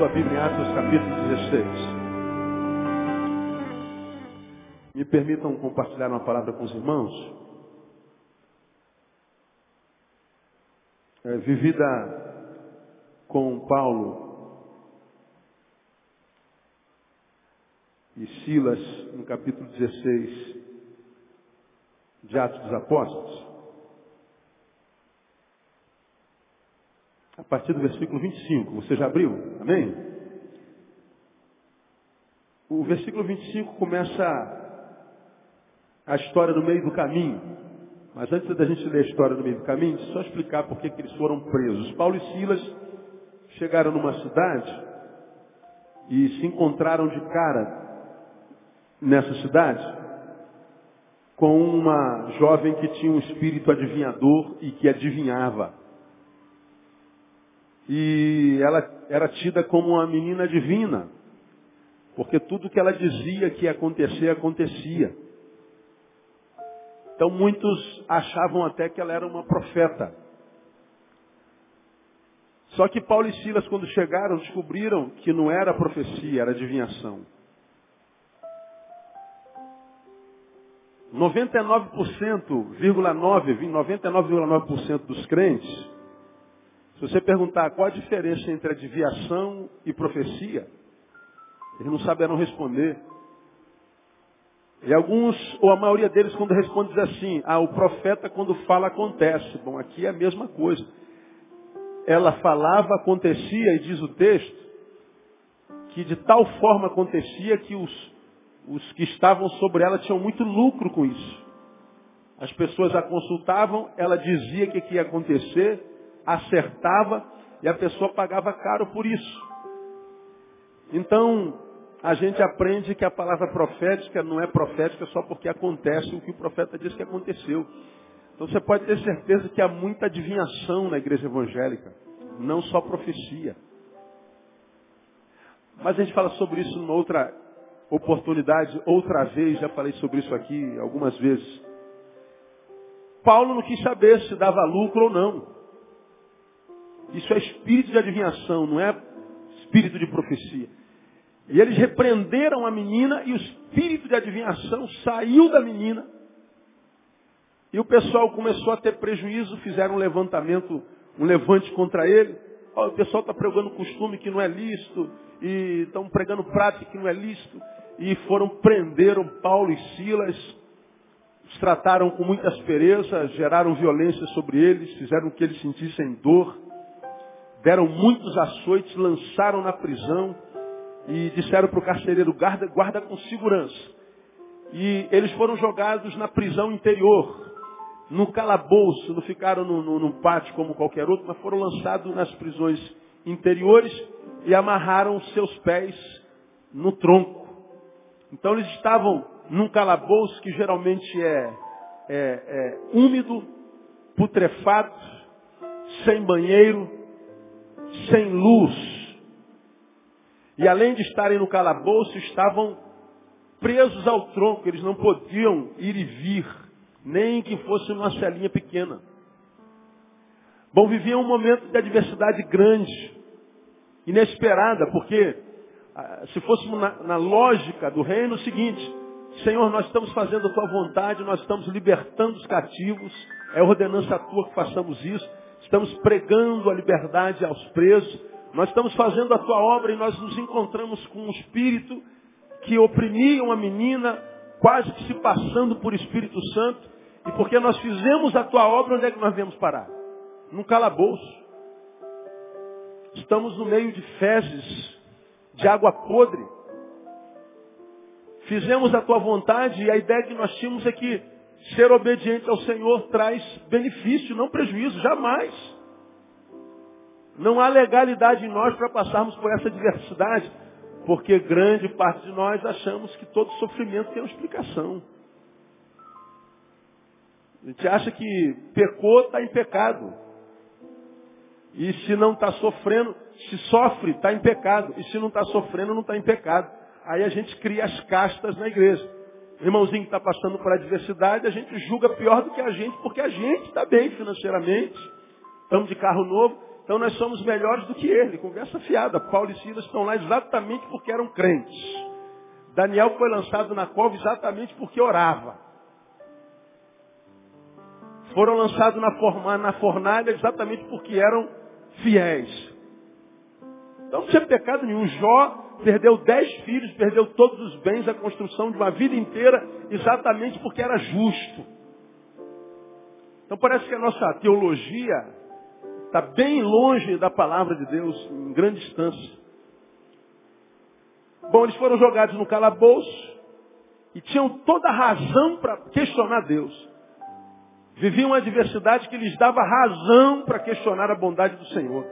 sua Bíblia em Atos capítulo 16. Me permitam compartilhar uma palavra com os irmãos. É, vivida com Paulo e Silas no capítulo 16 de Atos dos Apóstolos. A partir do versículo 25. Você já abriu? Amém? O versículo 25 começa a história no meio do caminho. Mas antes da gente ler a história no meio do caminho, só explicar por que eles foram presos. Paulo e Silas chegaram numa cidade e se encontraram de cara nessa cidade com uma jovem que tinha um espírito adivinhador e que adivinhava. E ela era tida como uma menina divina, porque tudo que ela dizia que ia acontecer, acontecia. Então muitos achavam até que ela era uma profeta. Só que Paulo e Silas, quando chegaram, descobriram que não era profecia, era adivinhação. 99,9%, 99,9% dos crentes se você perguntar qual a diferença entre adivinhação e profecia, eles não saberão responder. E alguns, ou a maioria deles, quando responde, diz assim, ah, o profeta quando fala acontece. Bom, aqui é a mesma coisa. Ela falava, acontecia, e diz o texto, que de tal forma acontecia que os, os que estavam sobre ela tinham muito lucro com isso. As pessoas a consultavam, ela dizia o que ia acontecer, acertava e a pessoa pagava caro por isso. Então, a gente aprende que a palavra profética não é profética só porque acontece o que o profeta diz que aconteceu. Então você pode ter certeza que há muita adivinhação na igreja evangélica, não só profecia. Mas a gente fala sobre isso numa outra oportunidade, outra vez, já falei sobre isso aqui algumas vezes. Paulo não quis saber se dava lucro ou não. Isso é espírito de adivinhação, não é espírito de profecia. E eles repreenderam a menina e o espírito de adivinhação saiu da menina. E o pessoal começou a ter prejuízo, fizeram um levantamento, um levante contra ele. Oh, o pessoal está pregando costume que não é lícito, e estão pregando prática que não é lícito. E foram, prenderam Paulo e Silas, os trataram com muita aspereza, geraram violência sobre eles, fizeram que eles sentissem dor deram muitos açoites, lançaram na prisão e disseram para o carcereiro, guarda, guarda com segurança. E eles foram jogados na prisão interior, no calabouço, não ficaram no, no, no pátio como qualquer outro, mas foram lançados nas prisões interiores e amarraram seus pés no tronco. Então eles estavam num calabouço que geralmente é, é, é úmido, putrefato, sem banheiro, sem luz. E além de estarem no calabouço, estavam presos ao tronco, eles não podiam ir e vir, nem que fosse numa celinha pequena. Bom, viviam um momento de adversidade grande, inesperada, porque ah, se fôssemos na, na lógica do reino, é o seguinte, Senhor, nós estamos fazendo a tua vontade, nós estamos libertando os cativos, é ordenança tua que façamos isso, estamos pregando a liberdade aos presos, nós estamos fazendo a tua obra e nós nos encontramos com um espírito que oprimia uma menina, quase que se passando por Espírito Santo, e porque nós fizemos a tua obra, onde é que nós viemos parar? Num calabouço. Estamos no meio de fezes, de água podre. Fizemos a tua vontade e a ideia que nós tínhamos é que ser obediente ao Senhor traz benefício, não prejuízo, jamais. Não há legalidade em nós para passarmos por essa diversidade, porque grande parte de nós achamos que todo sofrimento tem uma explicação. A gente acha que pecou, está em pecado. E se não está sofrendo, se sofre, está em pecado. E se não está sofrendo, não está em pecado. Aí a gente cria as castas na igreja irmãozinho que está passando por adversidade, a gente julga pior do que a gente, porque a gente está bem financeiramente, estamos de carro novo, Então nós somos melhores do que ele. Conversa fiada. Paulo e Silas estão lá exatamente porque eram crentes. Daniel foi lançado na cova exatamente porque orava. Foram lançados na, na fornalha exatamente porque eram fiéis. Então não tinha pecado nenhum. Jó perdeu dez filhos, perdeu todos os bens, a construção de uma vida inteira, exatamente porque era justo. Então parece que a nossa teologia está bem longe da palavra de Deus, em grande distância. Bom, eles foram jogados no calabouço e tinham toda a razão para questionar Deus. Viviam uma adversidade que lhes dava razão para questionar a bondade do Senhor.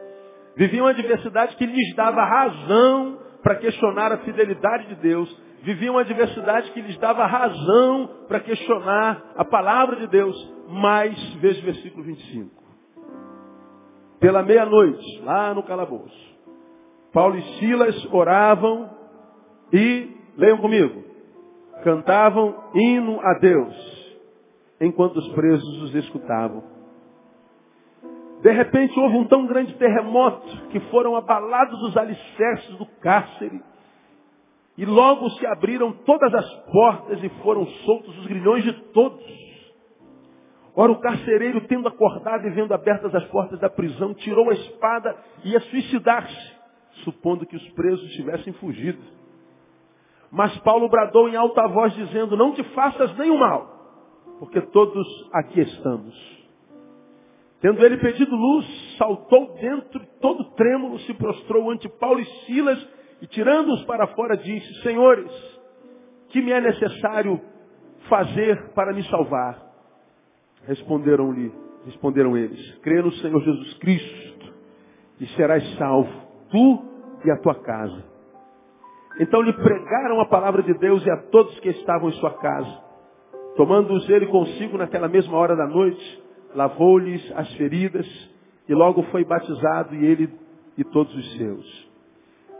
Viviam uma adversidade que lhes dava razão para questionar a fidelidade de Deus. Viviam uma adversidade que lhes dava razão para questionar a palavra de Deus. Mas, veja o versículo 25. Pela meia-noite, lá no calabouço, Paulo e Silas oravam e, leiam comigo, cantavam hino a Deus, enquanto os presos os escutavam. De repente houve um tão grande terremoto que foram abalados os alicerces do cárcere. E logo se abriram todas as portas e foram soltos os grilhões de todos. Ora, o carcereiro, tendo acordado e vendo abertas as portas da prisão, tirou a espada e ia suicidar-se, supondo que os presos tivessem fugido. Mas Paulo bradou em alta voz, dizendo, não te faças nenhum mal, porque todos aqui estamos. Tendo ele pedido luz, saltou dentro, todo trêmulo, se prostrou ante Paulo e Silas, e tirando-os para fora, disse, Senhores, que me é necessário fazer para me salvar? Responderam-lhe, responderam eles, crê no Senhor Jesus Cristo, e serás salvo, tu e a tua casa. Então lhe pregaram a palavra de Deus e a todos que estavam em sua casa. Tomando-os ele consigo naquela mesma hora da noite, lavou-lhes as feridas e logo foi batizado e ele e todos os seus.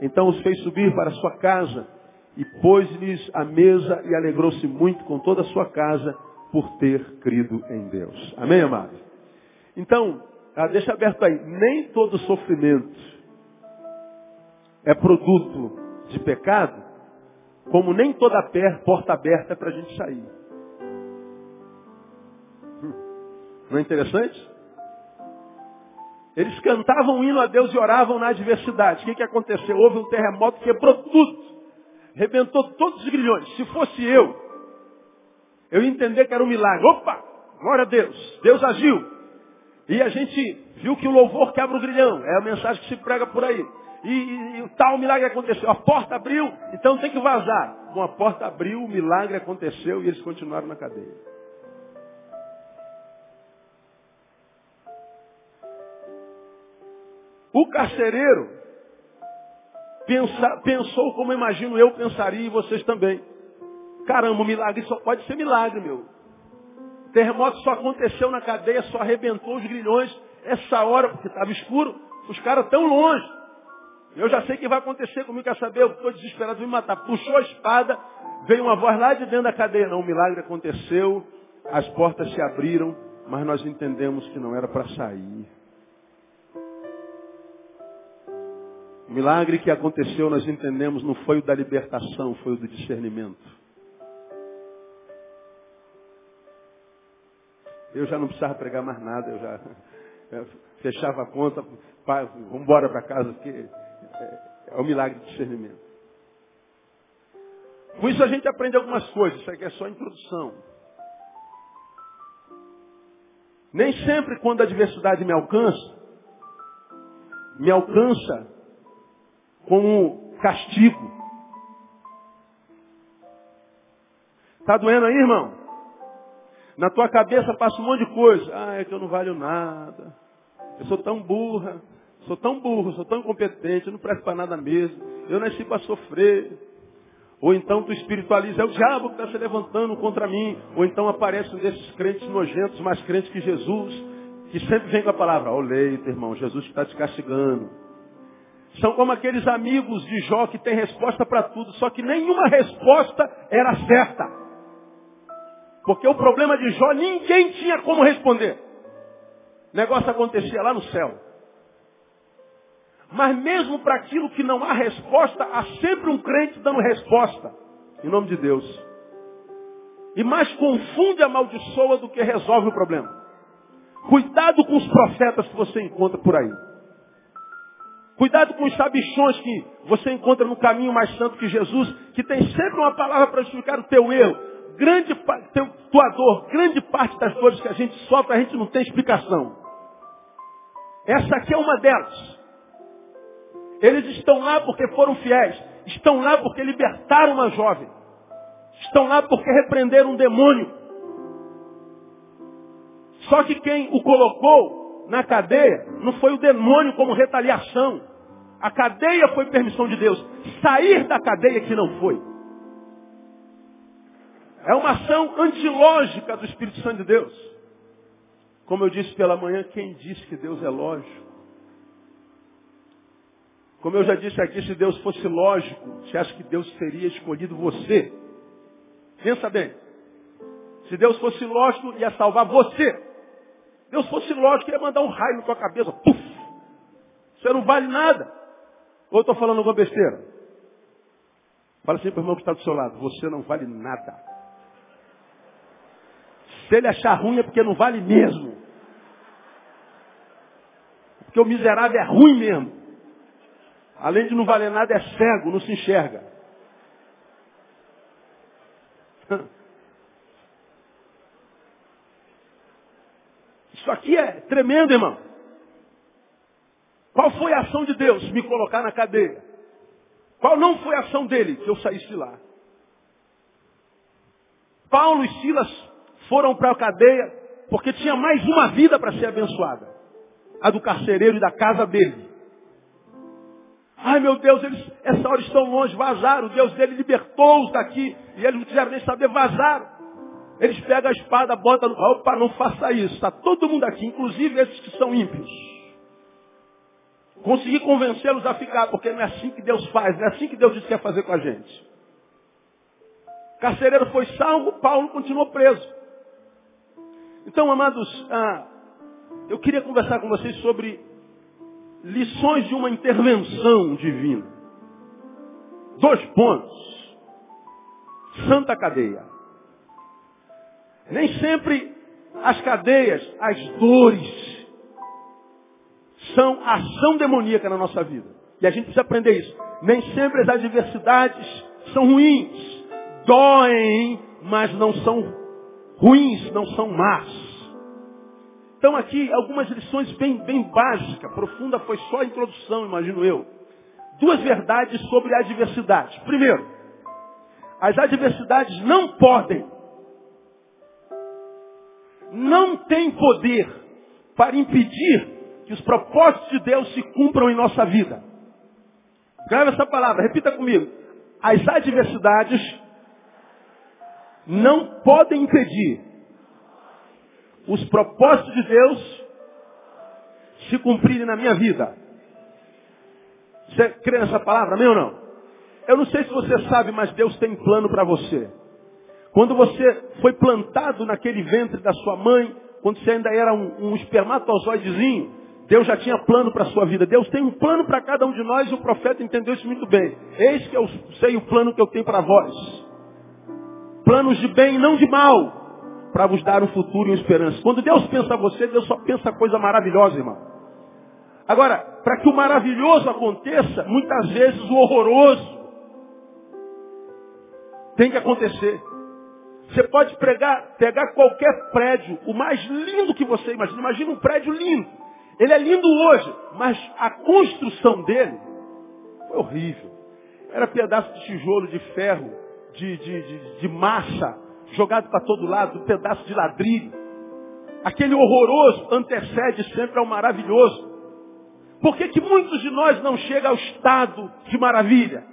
Então os fez subir para sua casa e pôs-lhes a mesa e alegrou-se muito com toda a sua casa por ter crido em Deus. Amém, amado? Então, ah, deixa aberto aí, nem todo sofrimento é produto de pecado, como nem toda porta aberta é para a gente sair. Não é interessante? Eles cantavam hino a Deus e oravam na adversidade. O que, que aconteceu? Houve um terremoto, quebrou tudo. Rebentou todos os grilhões. Se fosse eu, eu ia entender que era um milagre. Opa! Glória a Deus. Deus agiu. E a gente viu que o louvor quebra o grilhão. É a mensagem que se prega por aí e, e, e tal milagre aconteceu. A porta abriu, então tem que vazar. Bom, a porta abriu, o milagre aconteceu e eles continuaram na cadeia. O carcereiro pensa, pensou como imagino eu pensaria e vocês também. Caramba, o milagre só pode ser milagre, meu. O terremoto só aconteceu na cadeia, só arrebentou os grilhões essa hora, porque estava escuro. Os caras tão longe. Eu já sei o que vai acontecer comigo, quer saber? Eu estou desesperado, me matar. Puxou a espada, veio uma voz lá de dentro da cadeia. Não, o milagre aconteceu, as portas se abriram, mas nós entendemos que não era para sair. O milagre que aconteceu, nós entendemos, não foi o da libertação, foi o do discernimento. Eu já não precisava pregar mais nada, eu já fechava a conta, vamos embora para casa, porque é, é o milagre do discernimento. Com isso a gente aprende algumas coisas, isso aqui é só introdução. Nem sempre quando a adversidade me alcança, me alcança como castigo. Está doendo aí, irmão? Na tua cabeça passa um monte de coisa. Ah, é que eu não valho nada. Eu sou tão burra. Sou tão burro, sou tão incompetente, não presto para nada mesmo. Eu nasci para sofrer. Ou então tu espiritualiza, é o diabo que está se levantando contra mim. Ou então aparecem desses crentes nojentos, mais crentes que Jesus, que sempre vem com a palavra, ó oh, leito, irmão, Jesus está te castigando. São como aqueles amigos de Jó que têm resposta para tudo, só que nenhuma resposta era certa. Porque o problema de Jó, ninguém tinha como responder. O negócio acontecia lá no céu. Mas mesmo para aquilo que não há resposta, há sempre um crente dando resposta. Em nome de Deus. E mais confunde, amaldiçoa do que resolve o problema. Cuidado com os profetas que você encontra por aí. Cuidado com os sabichões que você encontra no caminho mais santo que Jesus, que tem sempre uma palavra para justificar o teu erro. Grande teu, tua dor, grande parte das dores que a gente sofre, a gente não tem explicação. Essa aqui é uma delas. Eles estão lá porque foram fiéis. Estão lá porque libertaram uma jovem. Estão lá porque repreenderam um demônio. Só que quem o colocou na cadeia não foi o demônio como retaliação. A cadeia foi permissão de Deus. Sair da cadeia que não foi. É uma ação antilógica do Espírito Santo de Deus. Como eu disse pela manhã, quem disse que Deus é lógico? Como eu já disse aqui, se Deus fosse lógico, você acha que Deus teria escolhido você? Pensa bem. Se Deus fosse lógico, ia salvar você. Deus fosse lógico, ia mandar um raio na tua cabeça. Puf! Você não vale nada. Ou eu estou falando alguma besteira? Fala assim para o irmão que está do seu lado. Você não vale nada. Se ele achar ruim é porque não vale mesmo. Porque o miserável é ruim mesmo. Além de não valer nada, é cego, não se enxerga. Isso aqui é tremendo, irmão. Qual foi a ação de Deus? Me colocar na cadeia. Qual não foi a ação dele? Que eu saísse de lá. Paulo e Silas foram para a cadeia porque tinha mais uma vida para ser abençoada. A do carcereiro e da casa dele. Ai meu Deus, eles essa hora estão longe, vazaram. O Deus dele libertou-os daqui. E eles não quiseram nem saber, vazaram. Eles pegam a espada, botam no. Opa, não faça isso. Está todo mundo aqui, inclusive esses que são ímpios. Consegui convencê-los a ficar, porque não é assim que Deus faz, não é assim que Deus disse que quer fazer com a gente. Carcereiro foi salvo, Paulo continuou preso. Então, amados, ah, eu queria conversar com vocês sobre lições de uma intervenção divina. Dois pontos. Santa cadeia. Nem sempre as cadeias, as dores, são ação demoníaca na nossa vida. E a gente precisa aprender isso. Nem sempre as adversidades são ruins. Doem, mas não são ruins, não são más. Então aqui algumas lições bem, bem básicas, profunda foi só a introdução, imagino eu. Duas verdades sobre a adversidade. Primeiro, as adversidades não podem, não têm poder para impedir que os propósitos de Deus se cumpram em nossa vida. Grave essa palavra, repita comigo. As adversidades não podem impedir os propósitos de Deus se cumprirem na minha vida. Você crê nessa palavra, amém ou não? Eu não sei se você sabe, mas Deus tem plano para você. Quando você foi plantado naquele ventre da sua mãe, quando você ainda era um, um espermatozoidezinho, Deus já tinha plano para a sua vida. Deus tem um plano para cada um de nós e o profeta entendeu isso muito bem. Eis que eu sei o plano que eu tenho para vós. Planos de bem, não de mal, para vos dar um futuro e uma esperança. Quando Deus pensa você, Deus só pensa coisa maravilhosa, irmão. Agora, para que o maravilhoso aconteça, muitas vezes o horroroso tem que acontecer. Você pode pregar, pegar qualquer prédio, o mais lindo que você imagina. Imagina um prédio lindo. Ele é lindo hoje, mas a construção dele foi horrível. Era pedaço de tijolo, de ferro, de, de, de, de massa, jogado para todo lado, um pedaço de ladrilho. Aquele horroroso antecede sempre ao maravilhoso. Por que, que muitos de nós não chegam ao estado de maravilha?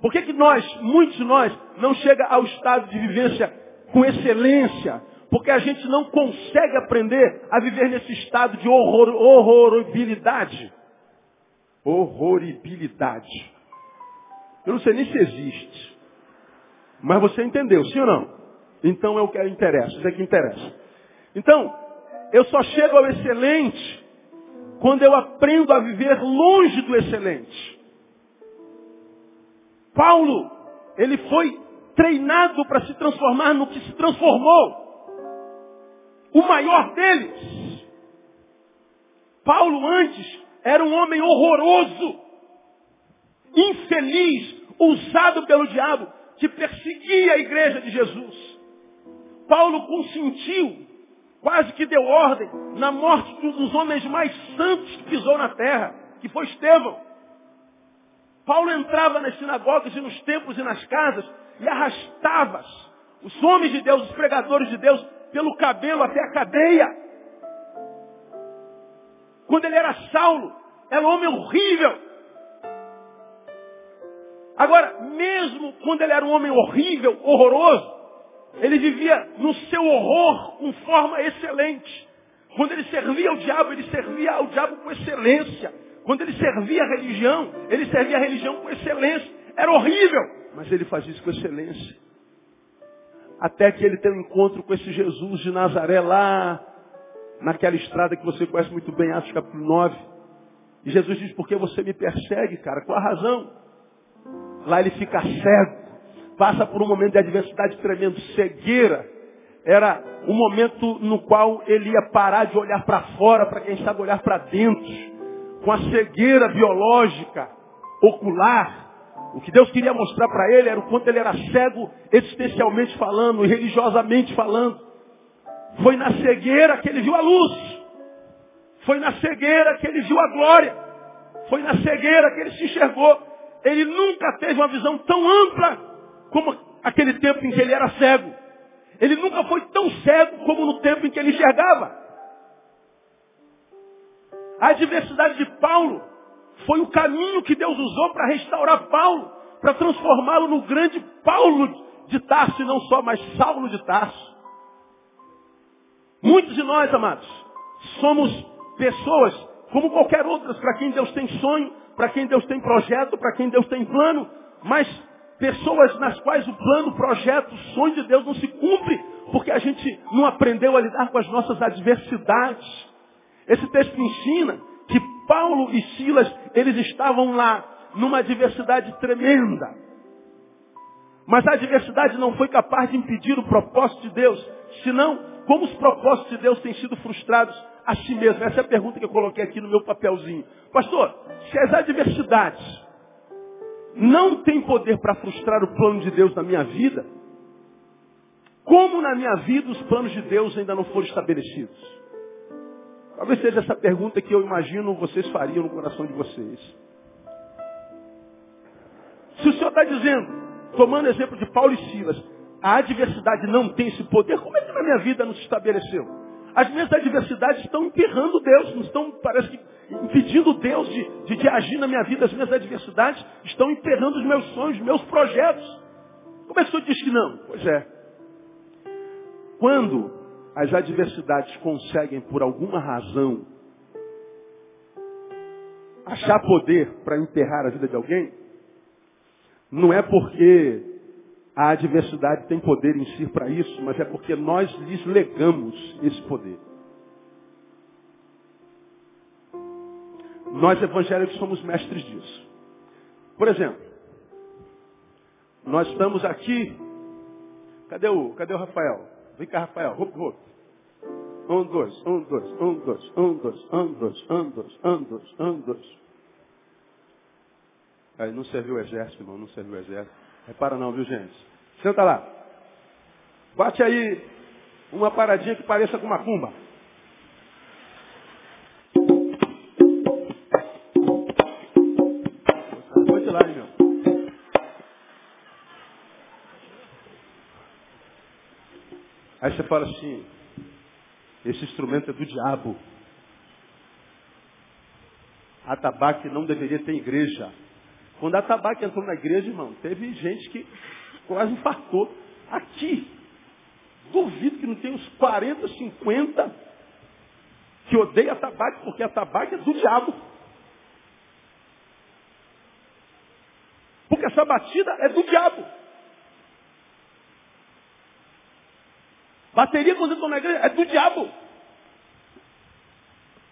Por que, que nós, muitos de nós, não chega ao estado de vivência com excelência? Porque a gente não consegue aprender a viver nesse estado de horror, horroribilidade. Horroribilidade. Eu não sei nem se existe. Mas você entendeu, sim ou não? Então é o que interessa, isso é que interessa. Então, eu só chego ao excelente quando eu aprendo a viver longe do excelente. Paulo, ele foi treinado para se transformar no que se transformou. O maior deles. Paulo antes era um homem horroroso, infeliz, usado pelo diabo, que perseguia a igreja de Jesus. Paulo consentiu, quase que deu ordem, na morte de um dos homens mais santos que pisou na terra, que foi Estevão. Paulo entrava nas sinagogas e nos templos e nas casas e arrastava os homens de Deus, os pregadores de Deus, pelo cabelo até a cadeia. Quando ele era Saulo, era um homem horrível. Agora, mesmo quando ele era um homem horrível, horroroso, ele vivia no seu horror com forma excelente. Quando ele servia ao diabo, ele servia ao diabo com excelência. Quando ele servia a religião, ele servia a religião com excelência. Era horrível, mas ele fazia isso com excelência. Até que ele tem um encontro com esse Jesus de Nazaré lá, naquela estrada que você conhece muito bem, Atos capítulo 9. E Jesus diz, por que você me persegue, cara? Qual a razão? Lá ele fica cego passa por um momento de adversidade tremendo, cegueira. Era um momento no qual ele ia parar de olhar para fora, para quem sabe olhar para dentro, com a cegueira biológica, ocular. O que Deus queria mostrar para ele era o quanto ele era cego, existencialmente falando e religiosamente falando. Foi na cegueira que ele viu a luz. Foi na cegueira que ele viu a glória. Foi na cegueira que ele se enxergou. Ele nunca teve uma visão tão ampla como aquele tempo em que ele era cego. Ele nunca foi tão cego como no tempo em que ele enxergava. A adversidade de Paulo foi o caminho que Deus usou para restaurar Paulo, para transformá-lo no grande Paulo de Tarso e não só mais Saulo de Tarso. Muitos de nós, amados, somos pessoas como qualquer outras, para quem Deus tem sonho, para quem Deus tem projeto, para quem Deus tem plano, mas Pessoas nas quais o plano, o projeto, o sonho de Deus não se cumpre, porque a gente não aprendeu a lidar com as nossas adversidades. Esse texto ensina que Paulo e Silas, eles estavam lá numa adversidade tremenda. Mas a adversidade não foi capaz de impedir o propósito de Deus. Senão, como os propósitos de Deus têm sido frustrados a si mesmo? Essa é a pergunta que eu coloquei aqui no meu papelzinho. Pastor, se as adversidades não tem poder para frustrar o plano de Deus na minha vida, como na minha vida os planos de Deus ainda não foram estabelecidos? Talvez seja essa pergunta que eu imagino vocês fariam no coração de vocês. Se o Senhor está dizendo, tomando exemplo de Paulo e Silas, a adversidade não tem esse poder, como é que na minha vida não se estabeleceu? As minhas adversidades estão emperrando Deus, estão, parece que, impedindo Deus de, de, de, agir na minha vida. As minhas adversidades estão emperrando os meus sonhos, os meus projetos. Como é que o senhor diz que não? Pois é. Quando as adversidades conseguem, por alguma razão, achar poder para enterrar a vida de alguém, não é porque a adversidade tem poder em si para isso, mas é porque nós lhes legamos esse poder. Nós evangélicos somos mestres disso. Por exemplo, nós estamos aqui. Cadê o, cadê o Rafael? Vem cá, Rafael. Rup, rup. Um, dois, um, dois, um, dois, um, dois, um, dois, um, dois, um, dois, um, dois. Aí não serviu o exército, irmão, não serviu o exército. Repara não, viu gente? Senta lá. Bate aí uma paradinha que pareça com uma cumba. Bate lá, meu. Aí você fala assim, esse instrumento é do diabo. A tabaque não deveria ter igreja. Quando a tabaque entrou na igreja, irmão, teve gente que quase infartou. Aqui, duvido que não tem uns 40, 50 que odeia a tabaque, porque a tabaque é do diabo. Porque essa batida é do diabo. Bateria quando eu estou na igreja é do diabo.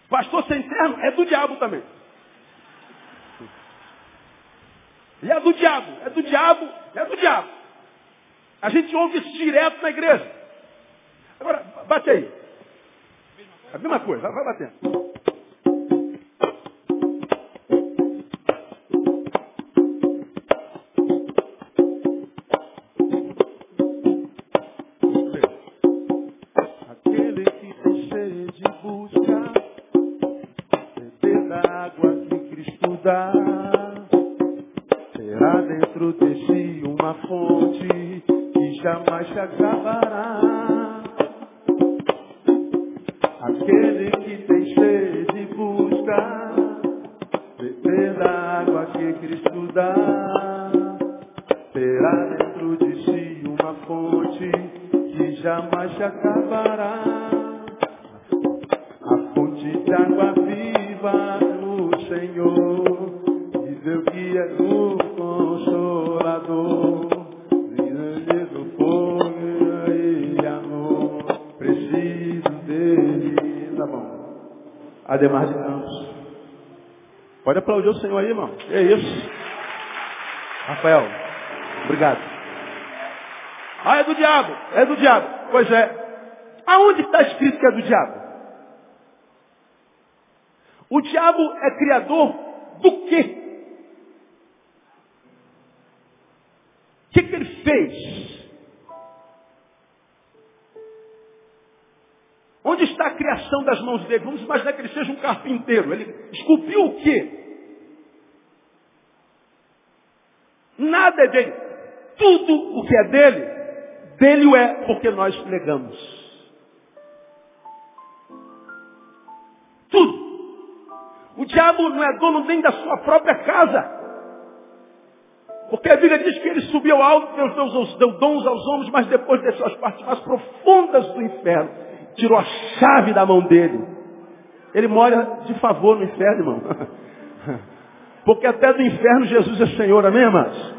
Pastor sem terno é do diabo também. E é do diabo, é do diabo, é do diabo. A gente ouve isso direto na igreja. Agora, bate aí. A mesma coisa, vai batendo. será dentro de si uma fonte que jamais se acaba. Ademar de Campos. Pode aplaudir o Senhor aí, irmão. É isso. Rafael, obrigado. Ah, é do diabo. É do diabo. Pois é. Aonde está escrito que é do diabo? O diabo é criador do quê? O que, que ele fez? Criação das mãos dele? Vamos imaginar que ele seja um carpinteiro. Ele esculpiu o quê? Nada é dele. Tudo o que é dele, dele o é, porque nós negamos. Tudo. O diabo não é dono nem da sua própria casa. Porque a Bíblia diz que ele subiu alto, deu, deu dons aos homens, mas depois deixou as partes mais profundas do inferno tirou a chave da mão dele. Ele mora de favor no inferno, irmão. Porque até do inferno Jesus é Senhor, amém, irmãos?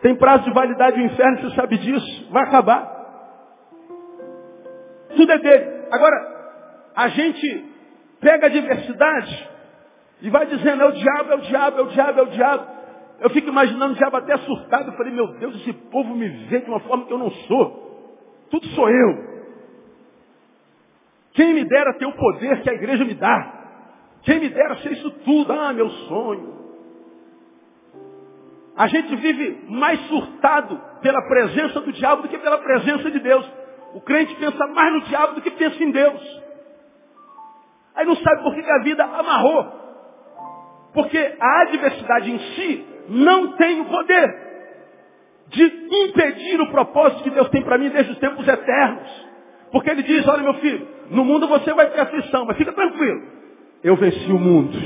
Tem prazo de validade o inferno, você sabe disso. Vai acabar. Tudo é dele. Agora, a gente pega a diversidade e vai dizendo, é o diabo, é o diabo, é o diabo, é o diabo. Eu fico imaginando o diabo até surtado. Eu falei, meu Deus, esse povo me vê de uma forma que eu não sou. Tudo sou eu. Quem me dera ter o poder que a igreja me dá? Quem me dera ser isso tudo? Ah, meu sonho. A gente vive mais surtado pela presença do diabo do que pela presença de Deus. O crente pensa mais no diabo do que pensa em Deus. Aí não sabe por que a vida amarrou. Porque a adversidade em si não tem o poder de impedir o propósito que Deus tem para mim desde os tempos eternos. Porque ele diz, olha meu filho, no mundo você vai ter aflição, mas fica tranquilo. Eu venci o mundo.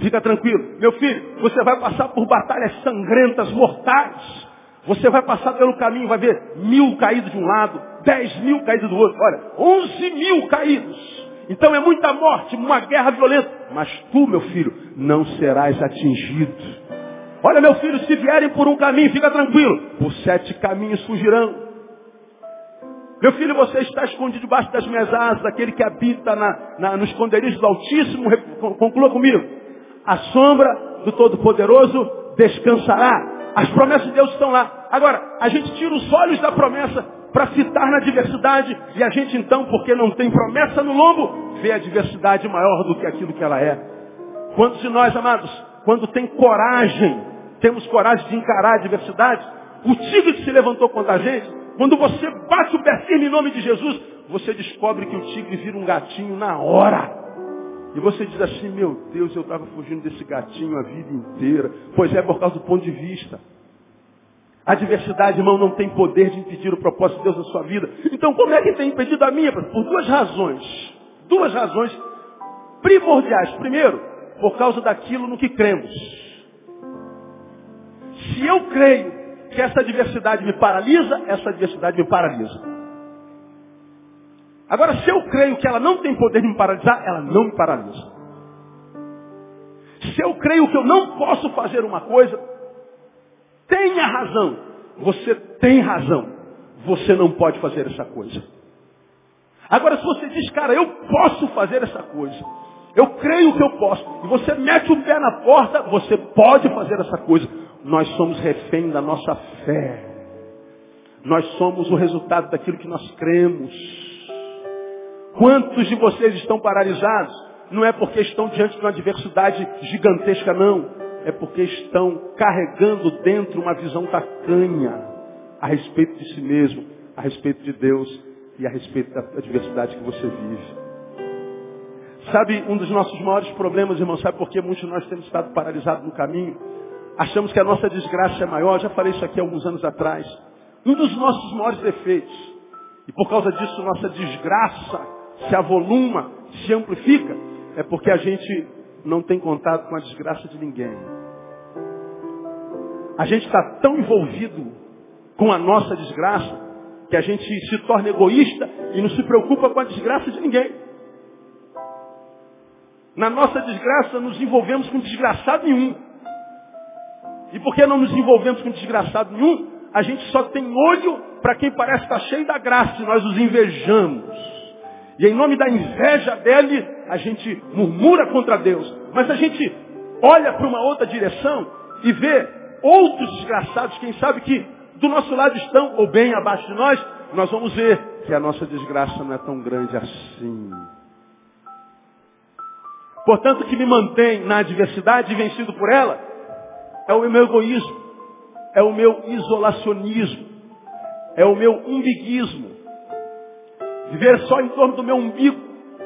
Fica tranquilo. Meu filho, você vai passar por batalhas sangrentas, mortais. Você vai passar pelo caminho, vai ver mil caídos de um lado, dez mil caídos do outro. Olha, onze mil caídos. Então é muita morte, uma guerra violenta. Mas tu, meu filho, não serás atingido. Olha, meu filho, se vierem por um caminho, fica tranquilo. Por sete caminhos fugirão. Meu filho, você está escondido debaixo das minhas asas, aquele que habita na, na, no esconderijo do Altíssimo, conclua comigo. A sombra do Todo-Poderoso descansará. As promessas de Deus estão lá. Agora, a gente tira os olhos da promessa para citar na diversidade, e a gente então, porque não tem promessa no lombo, vê a diversidade maior do que aquilo que ela é. Quantos de nós, amados, quando tem coragem, temos coragem de encarar a diversidade, o tigre que se levantou contra a gente, quando você bate o pé firme em nome de Jesus, você descobre que o tigre vira um gatinho na hora. E você diz assim, meu Deus, eu estava fugindo desse gatinho a vida inteira. Pois é, por causa do ponto de vista. A diversidade, irmão, não tem poder de impedir o propósito de Deus na sua vida. Então, como é que tem impedido a minha? Por duas razões. Duas razões primordiais. Primeiro, por causa daquilo no que cremos. Se eu creio que essa diversidade me paralisa, essa diversidade me paralisa. Agora, se eu creio que ela não tem poder de me paralisar, ela não me paralisa. Se eu creio que eu não posso fazer uma coisa, tenha razão. Você tem razão. Você não pode fazer essa coisa. Agora, se você diz, cara, eu posso fazer essa coisa, Eu creio que eu posso. E você mete o pé na porta, você pode fazer essa coisa. Nós somos refém da nossa fé. Nós somos o resultado daquilo que nós cremos. Quantos de vocês estão paralisados? Não é porque estão diante de uma adversidade gigantesca, não. É porque estão carregando dentro uma visão tacanha a respeito de si mesmo, a respeito de Deus e a respeito da adversidade que você vive. Sabe, um dos nossos maiores problemas, irmão, sabe por que muitos de nós temos estado paralisados no caminho? Achamos que a nossa desgraça é maior, já falei isso aqui alguns anos atrás. Um dos nossos maiores defeitos, e por causa disso nossa desgraça se avoluma, se amplifica, é porque a gente não tem contato com a desgraça de ninguém. A gente está tão envolvido com a nossa desgraça que a gente se torna egoísta e não se preocupa com a desgraça de ninguém. Na nossa desgraça, nos envolvemos com desgraçado nenhum. E porque não nos envolvemos com desgraçado nenhum, a gente só tem olho para quem parece estar cheio da graça e nós os invejamos. E em nome da inveja dele, a gente murmura contra Deus. Mas a gente olha para uma outra direção e vê outros desgraçados, quem sabe que do nosso lado estão, ou bem abaixo de nós, nós vamos ver que a nossa desgraça não é tão grande assim. Portanto, que me mantém na adversidade, vencido por ela, é o meu egoísmo, é o meu isolacionismo, é o meu umbiguismo. Viver só em torno do meu umbigo,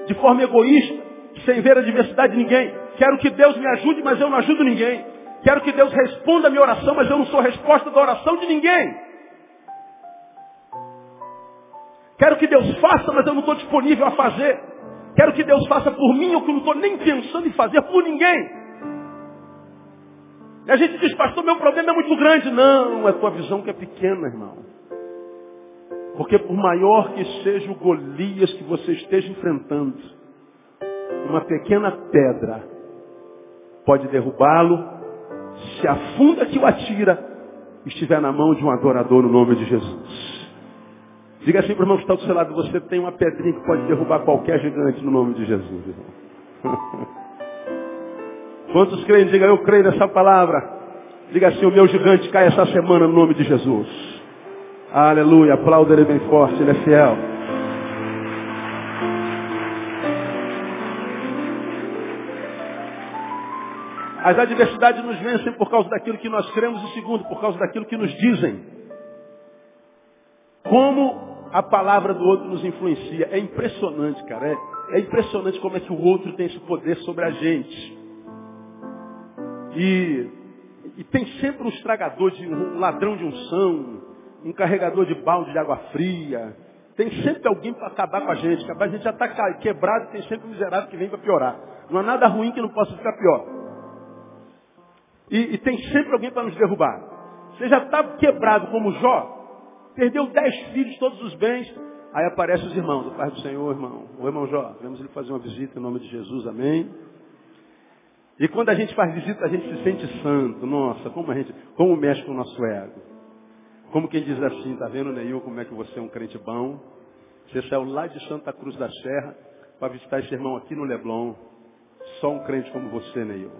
de forma egoísta, sem ver a diversidade de ninguém. Quero que Deus me ajude, mas eu não ajudo ninguém. Quero que Deus responda a minha oração, mas eu não sou resposta da oração de ninguém. Quero que Deus faça, mas eu não estou disponível a fazer. Quero que Deus faça por mim o que eu não estou nem pensando em fazer por ninguém. A gente diz, pastor, meu problema é muito grande. Não, é tua visão que é pequena, irmão. Porque por maior que seja o Golias que você esteja enfrentando, uma pequena pedra pode derrubá-lo se a funda que o atira estiver na mão de um adorador no nome de Jesus. Diga assim para o irmão que está do seu lado, você tem uma pedrinha que pode derrubar qualquer gigante no nome de Jesus. Quantos creem? Diga, eu creio nessa palavra. Diga assim, o meu gigante cai essa semana no nome de Jesus. Aleluia, aplauda ele bem forte, ele é fiel. As adversidades nos vencem por causa daquilo que nós cremos e segundo, por causa daquilo que nos dizem. Como a palavra do outro nos influencia. É impressionante, cara. É, é impressionante como é que o outro tem esse poder sobre a gente. E, e tem sempre um estragador, de, um ladrão de unção, um carregador de balde de água fria. Tem sempre alguém para acabar com a gente. A gente já está quebrado, tem sempre um miserável que vem para piorar. Não há nada ruim que não possa ficar pior. E, e tem sempre alguém para nos derrubar. Você já está quebrado como Jó, Perdeu dez filhos, todos os bens. Aí aparecem os irmãos, o Pai do Senhor, irmão. O irmão Jó, vamos lhe fazer uma visita em nome de Jesus, amém? E quando a gente faz visita, a gente se sente santo. Nossa, como a gente, como mexe com o nosso ego. Como quem diz assim, tá vendo, Neil, como é que você é um crente bom? Você saiu lá de Santa Cruz da Serra para visitar esse irmão aqui no Leblon. Só um crente como você, Neil.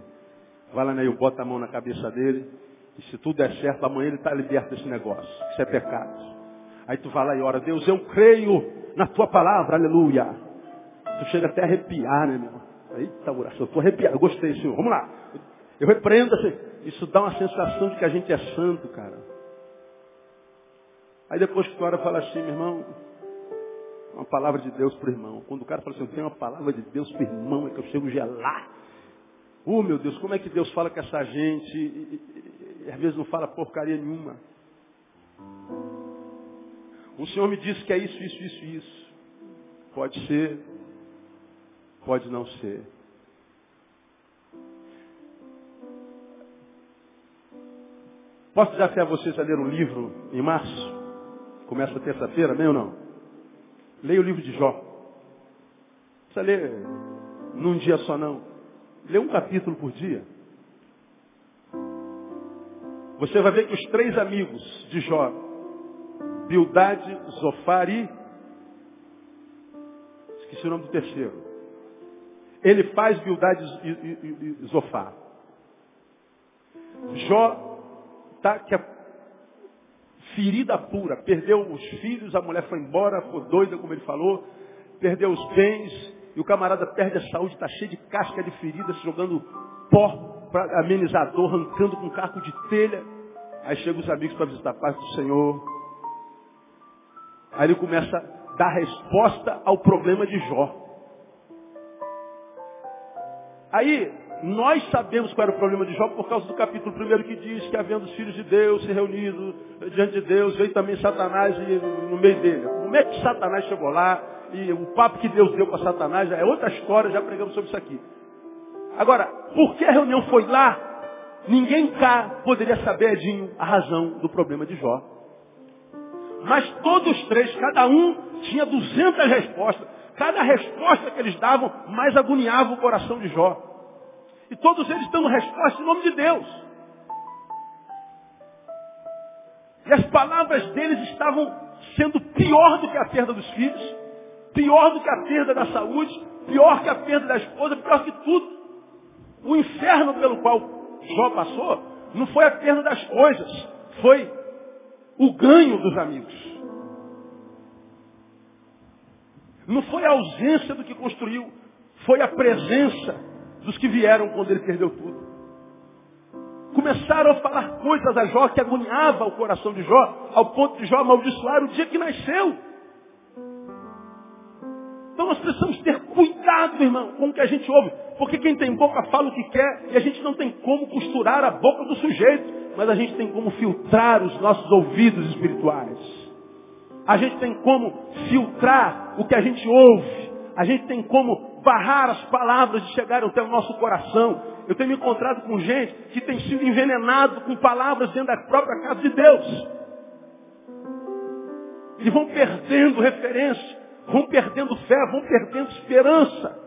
Vai lá, Neil, bota a mão na cabeça dele e se tudo der certo, amanhã ele está liberto desse negócio. Isso é pecado. Aí tu vai lá e ora, Deus, eu creio na tua palavra, aleluia. Tu chega até a arrepiar, né, meu? Eita, oração, estou arrepiado, gostei, Senhor. Vamos lá. Eu repreendo, assim. isso dá uma sensação de que a gente é santo, cara. Aí depois que tu ora, fala assim, meu irmão, uma palavra de Deus para o irmão. Quando o cara fala assim, eu tenho uma palavra de Deus para o irmão, é que eu chego a gelar. Oh, meu Deus, como é que Deus fala com essa gente? E, e, e, às vezes não fala porcaria nenhuma. O Senhor me disse que é isso, isso, isso, isso. Pode ser, pode não ser. Posso desafiar vocês a ler um livro em março? Começa terça-feira, nem ou não? Leia o livro de Jó. Não precisa ler num dia só não. Lê um capítulo por dia. Você vai ver que os três amigos de Jó, Bildade, Zofar e... Esqueci o nome do terceiro. Ele faz Bildade e, Zofar. Jó está que é ferida pura, perdeu os filhos, a mulher foi embora, ficou doida, como ele falou, perdeu os bens, e o camarada perde a saúde, está cheio de casca de feridas, jogando pó para amenizador, arrancando com caco de telha. Aí chegam os amigos para visitar a paz do Senhor. Aí ele começa a dar resposta ao problema de Jó. Aí, nós sabemos qual era o problema de Jó por causa do capítulo primeiro que diz que havendo os filhos de Deus se reunidos diante de Deus, veio também Satanás no meio dele. Como é que Satanás chegou lá? E o papo que Deus deu para Satanás é outra história, já pregamos sobre isso aqui. Agora, por que a reunião foi lá? Ninguém cá poderia saber, Edinho, a razão do problema de Jó. Mas todos três, cada um tinha 200 respostas. Cada resposta que eles davam mais agoniava o coração de Jó. E todos eles dando resposta em nome de Deus. E as palavras deles estavam sendo pior do que a perda dos filhos, pior do que a perda da saúde, pior que a perda da esposa, pior que tudo. O inferno pelo qual Jó passou não foi a perda das coisas, foi o ganho dos amigos. Não foi a ausência do que construiu, foi a presença dos que vieram quando ele perdeu tudo. Começaram a falar coisas a Jó que agoniava o coração de Jó, ao ponto de Jó amaldiçoar o dia que nasceu. Então nós precisamos ter cuidado, irmão, com o que a gente ouve. Porque quem tem boca fala o que quer e a gente não tem como costurar a boca do sujeito, mas a gente tem como filtrar os nossos ouvidos espirituais. A gente tem como filtrar o que a gente ouve. A gente tem como barrar as palavras de chegarem até o nosso coração. Eu tenho me encontrado com gente que tem sido envenenado com palavras dentro da própria casa de Deus. E vão perdendo referência, vão perdendo fé, vão perdendo esperança.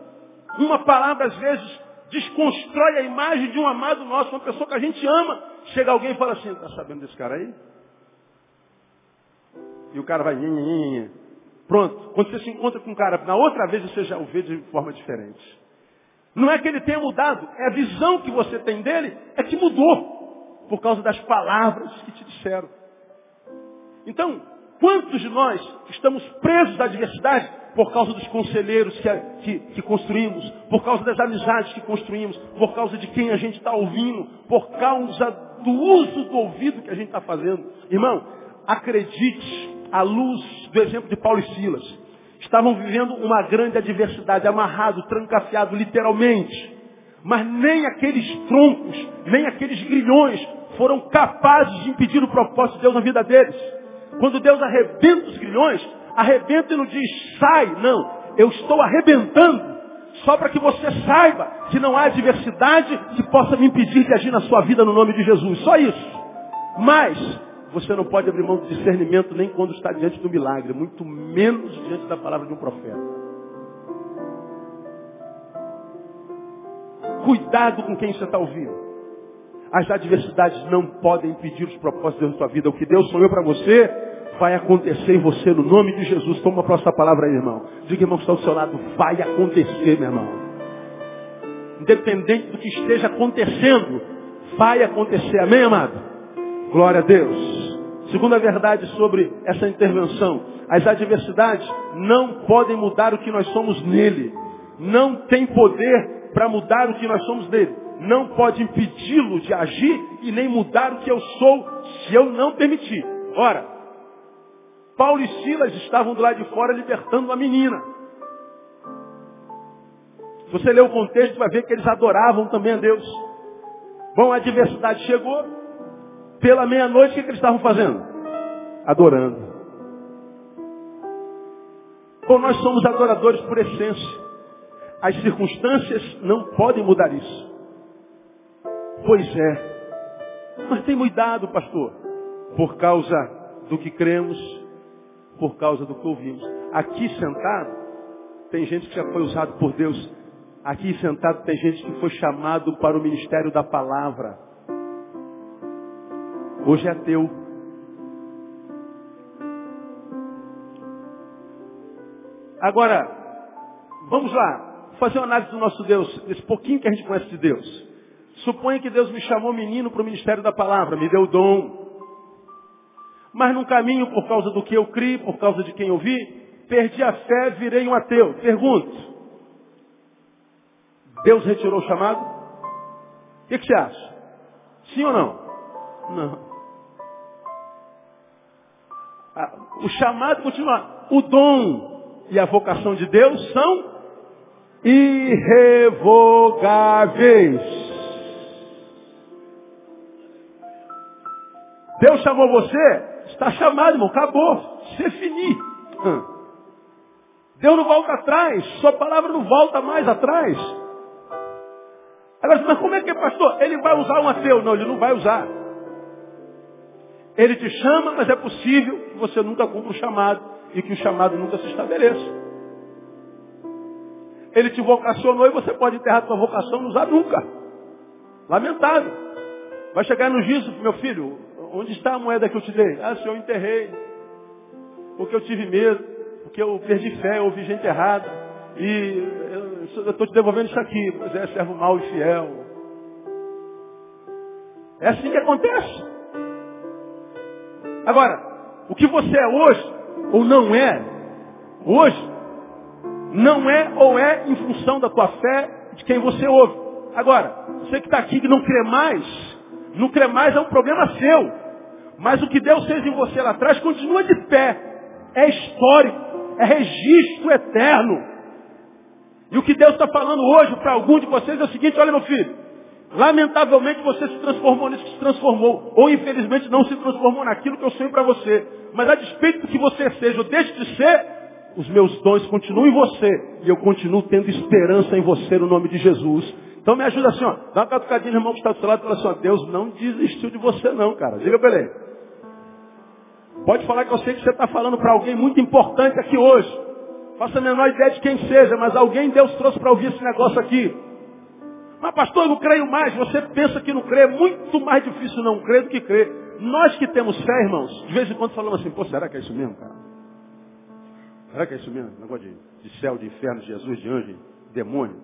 Uma palavra, às vezes, desconstrói a imagem de um amado nosso, uma pessoa que a gente ama. Chega alguém e fala assim, está sabendo desse cara aí? E o cara vai. Pronto. Quando você se encontra com um cara na outra vez, você já o vê de forma diferente. Não é que ele tenha mudado, é a visão que você tem dele é que mudou. Por causa das palavras que te disseram. Então, quantos de nós estamos presos da adversidade por causa dos conselheiros que, que, que, construímos, por causa das amizades que construímos, por causa de quem a gente está ouvindo, por causa do uso do ouvido que a gente está fazendo. Irmão, acredite, à luz do exemplo de Paulo e Silas, estavam vivendo uma grande adversidade, amarrado, trancafiado, literalmente. Mas nem aqueles troncos, nem aqueles grilhões foram capazes de impedir o propósito de Deus na vida deles. Quando Deus arrebenta os grilhões, arrebenta e não diz sai, não. Eu estou arrebentando só para que você saiba que não há adversidade que possa me impedir de agir na sua vida no nome de Jesus. Só isso. Mas você não pode abrir mão do discernimento nem quando está diante do milagre, muito menos diante da palavra de um profeta. Cuidado com quem você está ouvindo. As adversidades não podem impedir os propósitos da sua vida. O que Deus sonhou para você vai acontecer em você no nome de Jesus. Toma a próxima palavra aí, irmão. Diga, irmão, que está ao seu lado. Vai acontecer, meu irmão. Independente do que esteja acontecendo, vai acontecer. Amém, amado? Glória a Deus. Segunda verdade sobre essa intervenção. As adversidades não podem mudar o que nós somos nele. Não tem poder para mudar o que nós somos nele. Não pode impedi-lo de agir e nem mudar o que eu sou se eu não permitir. Ora, Paulo e Silas estavam do lado de fora libertando uma menina. Se você ler o contexto, vai ver que eles adoravam também a Deus. Bom, a adversidade chegou, pela meia-noite, o que, que eles estavam fazendo? Adorando. Bom, nós somos adoradores por essência. As circunstâncias não podem mudar isso. Pois é. Mas tem mudado, pastor. Por causa do que cremos, por causa do que ouvimos. Aqui sentado, tem gente que já foi usado por Deus. Aqui sentado tem gente que foi chamado para o ministério da palavra. Hoje é teu. Agora, vamos lá. fazer uma análise do nosso Deus, desse pouquinho que a gente conhece de Deus. Suponha que Deus me chamou menino para o ministério da palavra, me deu o dom. Mas num caminho, por causa do que eu criei, por causa de quem eu vi, perdi a fé, virei um ateu. Pergunto. Deus retirou o chamado? O que, que você acha? Sim ou não? Não. O chamado continua. O dom e a vocação de Deus são irrevogáveis. Deus chamou você, está chamado, irmão, acabou. Se finir. Deus não volta atrás, sua palavra não volta mais atrás. Agora, mas como é que é, pastor? Ele vai usar um ateu? Não, ele não vai usar. Ele te chama, mas é possível que você nunca cumpra o chamado e que o chamado nunca se estabeleça. Ele te vocacionou e você pode enterrar sua vocação e não usar nunca. Lamentável. Vai chegar no juízo, meu filho, onde está a moeda que eu te dei? Ah, senhor, eu enterrei. Porque eu tive medo, porque eu perdi fé, eu ouvi gente errada. E eu estou te devolvendo isso aqui. Pois é, servo mau e fiel. É assim que acontece. Agora, o que você é hoje, ou não é, hoje, não é ou é em função da tua fé de quem você ouve. Agora, você que está aqui que não crê mais, não crê mais é um problema seu. Mas o que Deus fez em você lá atrás continua de pé. É histórico. É registro eterno. E o que Deus está falando hoje para algum de vocês é o seguinte, olha meu filho. Lamentavelmente você se transformou nisso que se transformou. Ou infelizmente não se transformou naquilo que eu sonho para você. Mas a despeito do que você seja ou deixe de ser, os meus dons continuam em você. E eu continuo tendo esperança em você no nome de Jesus. Então me ajuda assim, ó. Dá uma catucadinha no irmão que está do seu lado e fala assim, ó, Deus não desistiu de você não, cara. Diga para ele. Pode falar que eu sei que você está falando para alguém muito importante aqui hoje. Faça a menor ideia de quem seja, mas alguém Deus trouxe para ouvir esse negócio aqui. Mas pastor, eu não creio mais. Você pensa que não crê. É muito mais difícil não crer do que crer. Nós que temos fé, irmãos, de vez em quando falamos assim, pô, será que é isso mesmo, cara? Será que é isso mesmo? Negócio de, de céu, de inferno, de Jesus, de anjo, de demônio.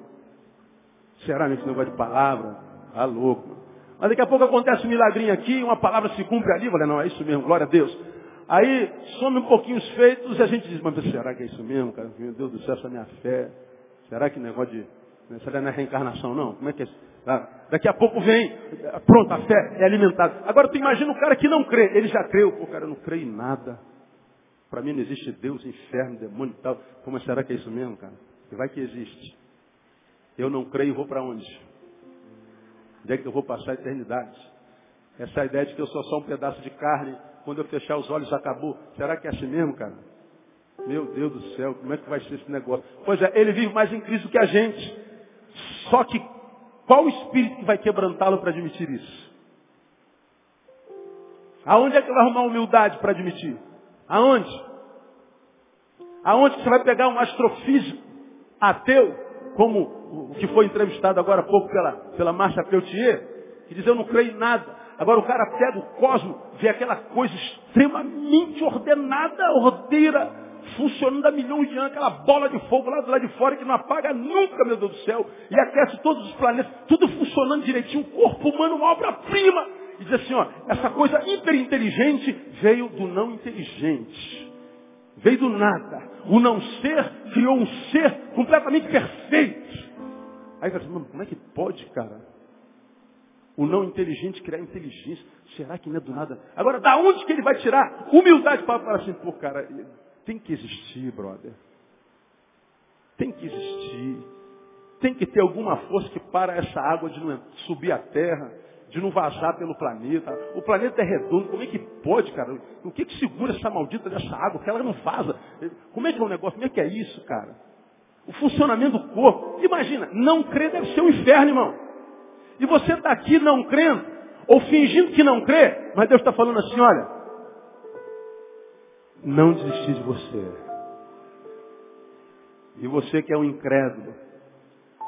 Será nesse negócio de palavra? Ah, louco. Mas daqui a pouco acontece um milagrinho aqui, uma palavra se cumpre ali. Falei, não, é isso mesmo, glória a Deus. Aí some um pouquinho os feitos e a gente diz, mas será que é isso mesmo, cara? Meu Deus do céu, essa minha fé. Será que negócio de. Será não é reencarnação, não? Como é que é isso? Ah, daqui a pouco vem, pronto, a fé é alimentada. Agora tu imagina o cara que não crê, ele já creu. Pô, cara, eu não creio em nada. Para mim não existe Deus, inferno, demônio e tal. Mas será que é isso mesmo, cara? E vai que existe. Eu não creio, vou para onde? Onde é que eu vou passar a eternidade? Essa ideia de que eu sou só um pedaço de carne, quando eu fechar os olhos acabou. Será que é assim mesmo, cara? Meu Deus do céu, como é que vai ser esse negócio? Pois é, ele vive mais em Cristo que a gente. Só que qual o espírito que vai quebrantá-lo para admitir isso? Aonde é que vai arrumar humildade para admitir? Aonde? Aonde você vai pegar um astrofísico ateu como o que foi entrevistado agora há pouco pela, pela Márcia Peltier, que diz, eu não creio em nada. Agora o cara pega o cosmo, vê aquela coisa extremamente ordenada, ordeira, funcionando há milhões de anos, aquela bola de fogo lá do lado de fora que não apaga nunca, meu Deus do céu, e aquece todos os planetas, tudo funcionando direitinho, um corpo humano, uma obra-prima. E diz assim, ó, essa coisa hiperinteligente veio do não inteligente. Veio do nada. O não ser criou um ser completamente perfeito. Aí você fala, como é que pode, cara? O não inteligente criar inteligência. Será que não é do nada? Agora, da onde que ele vai tirar humildade para falar assim, pô, cara, tem que existir, brother. Tem que existir. Tem que ter alguma força que para essa água de não subir a terra de não vazar pelo planeta. O planeta é redondo, como é que pode, cara? O que, que segura essa maldita dessa água? Que ela não vaza. Como é que é o um negócio? Como é que é isso, cara? O funcionamento do corpo. Imagina, não crer deve ser um inferno, irmão. E você está aqui não crendo, ou fingindo que não crê, mas Deus está falando assim, olha, não desistir de você. E você que é um incrédulo,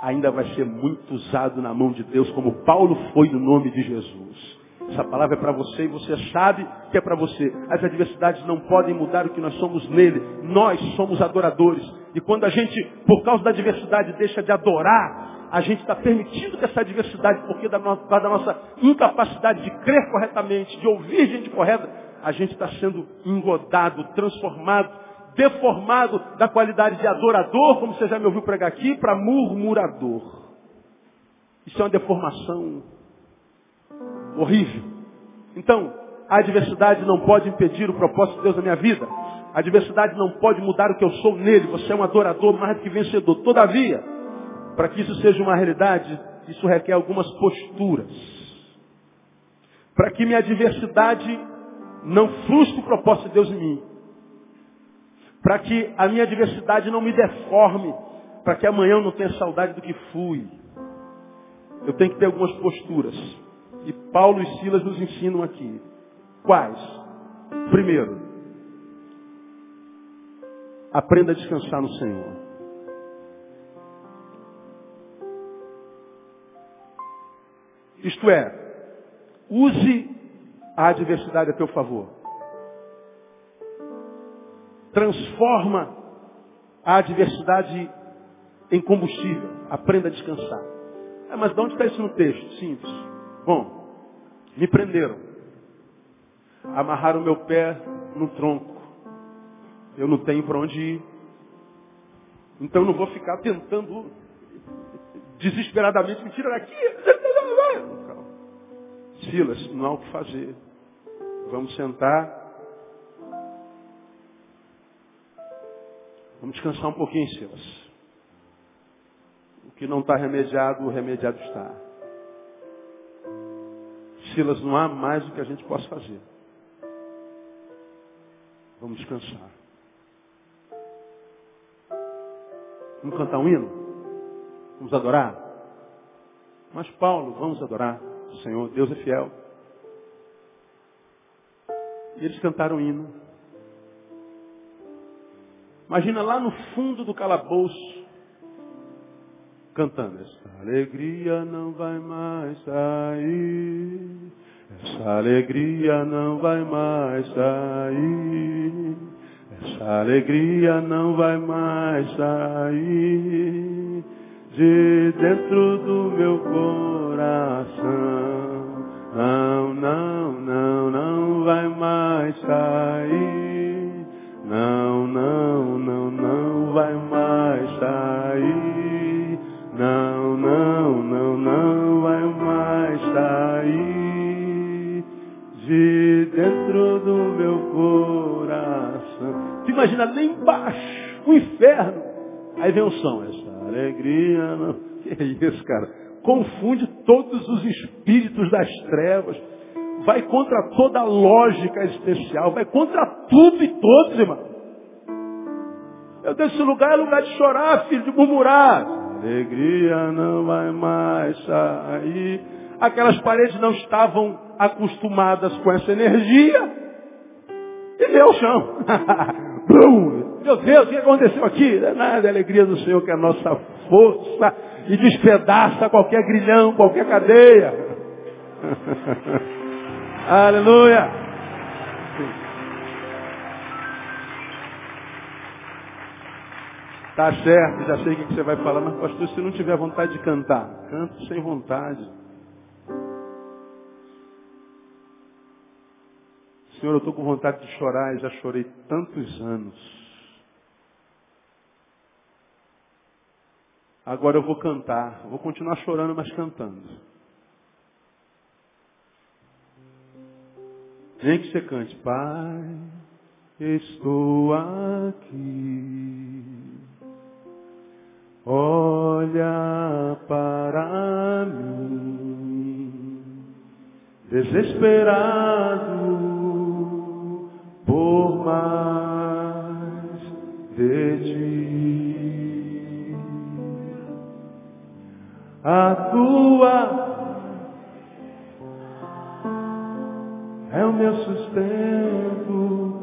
ainda vai ser muito usado na mão de Deus, como Paulo foi no nome de Jesus. Essa palavra é para você e você sabe que é para você. As adversidades não podem mudar o que nós somos nele. Nós somos adoradores. E quando a gente, por causa da adversidade, deixa de adorar, a gente está permitindo que essa adversidade, porque da, da nossa incapacidade de crer corretamente, de ouvir gente correta, a gente está sendo engodado, transformado, deformado da qualidade de adorador, como você já me ouviu pregar aqui, para murmurador. Isso é uma deformação horrível. Então, a adversidade não pode impedir o propósito de Deus na minha vida. A adversidade não pode mudar o que eu sou nele. Você é um adorador mais do que vencedor. Todavia, para que isso seja uma realidade, isso requer algumas posturas. Para que minha adversidade não frustre o propósito de Deus em mim. Para que a minha adversidade não me deforme. Para que amanhã eu não tenha saudade do que fui. Eu tenho que ter algumas posturas. E Paulo e Silas nos ensinam aqui. Quais? Primeiro, aprenda a descansar no Senhor. Isto é, use a adversidade a teu favor. Transforma a adversidade em combustível. Aprenda a descansar. Ah, mas de onde está isso no texto? Simples. Bom, me prenderam. Amarraram meu pé no tronco. Eu não tenho para onde ir. Então não vou ficar tentando desesperadamente me tirar daqui. Silas, não há o que fazer. Vamos sentar. Vamos descansar um pouquinho, Silas. O que não está remediado, o remediado está. Silas, não há mais o que a gente possa fazer. Vamos descansar. Vamos cantar um hino? Vamos adorar? Mas Paulo, vamos adorar o Senhor, Deus é fiel. E eles cantaram um hino. Imagina lá no fundo do calabouço, cantando. Essa alegria não vai mais sair. Essa alegria não vai mais sair. Essa alegria não vai mais sair de dentro do meu coração. Não, não, não, não vai mais sair. Não, não, não, não vai mais sair. Não, não, não, não vai mais sair de dentro do meu coração. Tu imagina lá embaixo, o inferno. Aí vem o som, essa alegria não. Que isso, cara? Confunde todos os espíritos das trevas. Vai contra toda a lógica existencial. Vai contra tudo e todos, irmão. Eu desse lugar é lugar de chorar, filho, de murmurar alegria não vai mais sair. Aquelas paredes não estavam acostumadas com essa energia. E deu o chão. Meu Deus, o que aconteceu aqui? Nada, a alegria do Senhor que é a nossa força e despedaça qualquer grilhão, qualquer cadeia. Aleluia. Tá certo, já sei o que você vai falar, mas pastor, se não tiver vontade de cantar, canto sem vontade. Senhor, eu estou com vontade de chorar e já chorei tantos anos. Agora eu vou cantar. vou continuar chorando, mas cantando. Nem que você cante, Pai, estou aqui olha para mim, desesperado por mais de ti. A tua é o meu sustento,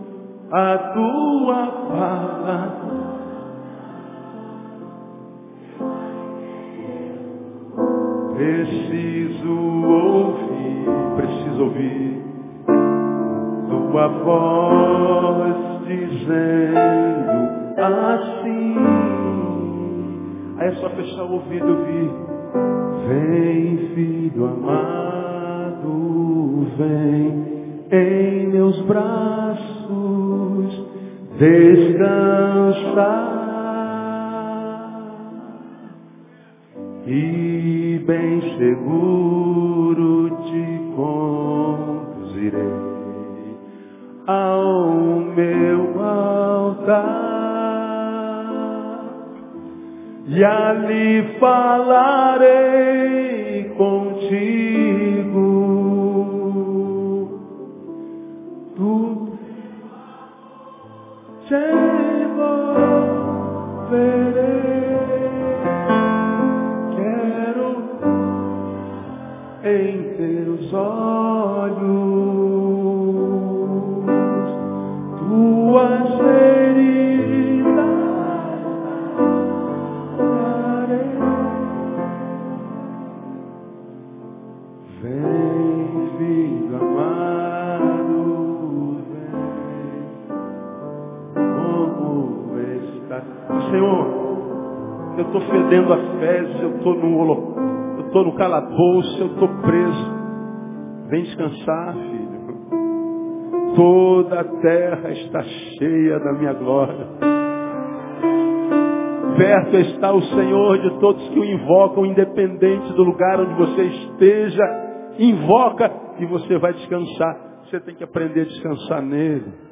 a tua palavra Preciso ouvir, preciso ouvir tua voz dizendo assim. Aí é só fechar o ouvido e ouvir. Vem, filho amado, vem em meus braços descansar. E bem seguro te conduzirei ao meu altar e ali falarei contigo. Tu te envolverei, quero em teus olhos. Estou no, eu estou no calabouço, eu estou preso. Vem descansar, filho. Toda a terra está cheia da minha glória. Perto está o Senhor de todos que o invocam, independente do lugar onde você esteja. Invoca e você vai descansar. Você tem que aprender a descansar nele.